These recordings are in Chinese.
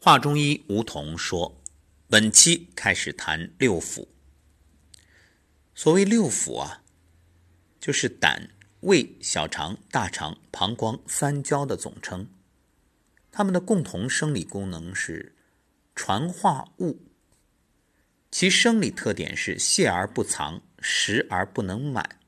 华中医吴桐说：“本期开始谈六腑。所谓六腑啊，就是胆、胃、小肠、大肠、膀胱三焦的总称。它们的共同生理功能是传化物。其生理特点是泄而不藏，食而不能满。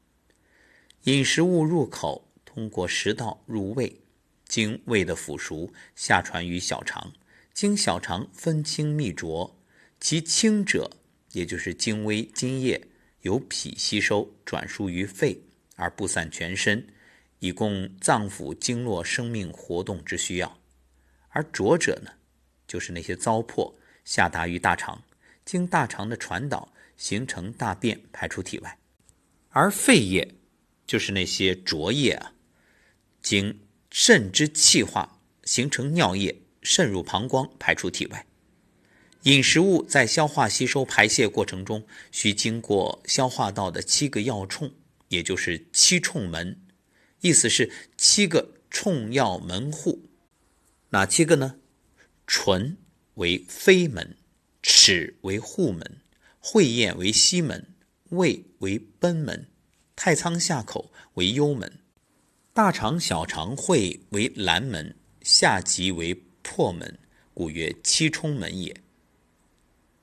饮食物入口，通过食道入胃，经胃的腐熟，下传于小肠。”经小肠分清泌浊，其清者，也就是精微津液，由脾吸收，转输于肺，而不散全身，以供脏腑经络生命活动之需要；而浊者呢，就是那些糟粕下达于大肠，经大肠的传导，形成大便排出体外；而肺液，就是那些浊液啊，经肾之气化，形成尿液。渗入膀胱，排出体外。饮食物在消化、吸收、排泄过程中，需经过消化道的七个要冲，也就是七冲门，意思是七个冲要门户。哪七个呢？唇为飞门，齿为户门，会咽为西门，胃为贲门，太仓下口为幽门，大肠、小肠、会为蓝门，下极为。破门，故曰七冲门也。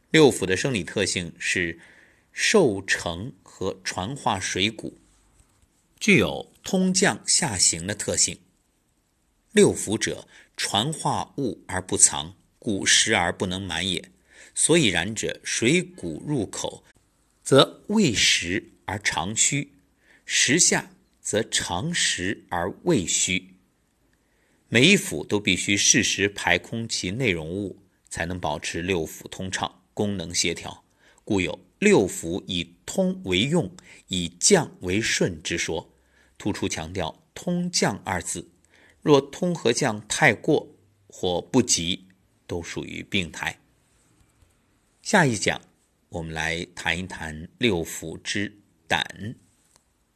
六腑的生理特性是受成和传化水谷，具有通降下行的特性。六腑者，传化物而不藏，故食而不能满也。所以然者，水谷入口，则胃食而肠虚；食下，则肠食而胃虚。每一腑都必须适时排空其内容物，才能保持六腑通畅、功能协调。故有“六腑以通为用，以降为顺”之说，突出强调“通降”二字。若通和降太过或不及，都属于病态。下一讲，我们来谈一谈六腑之胆。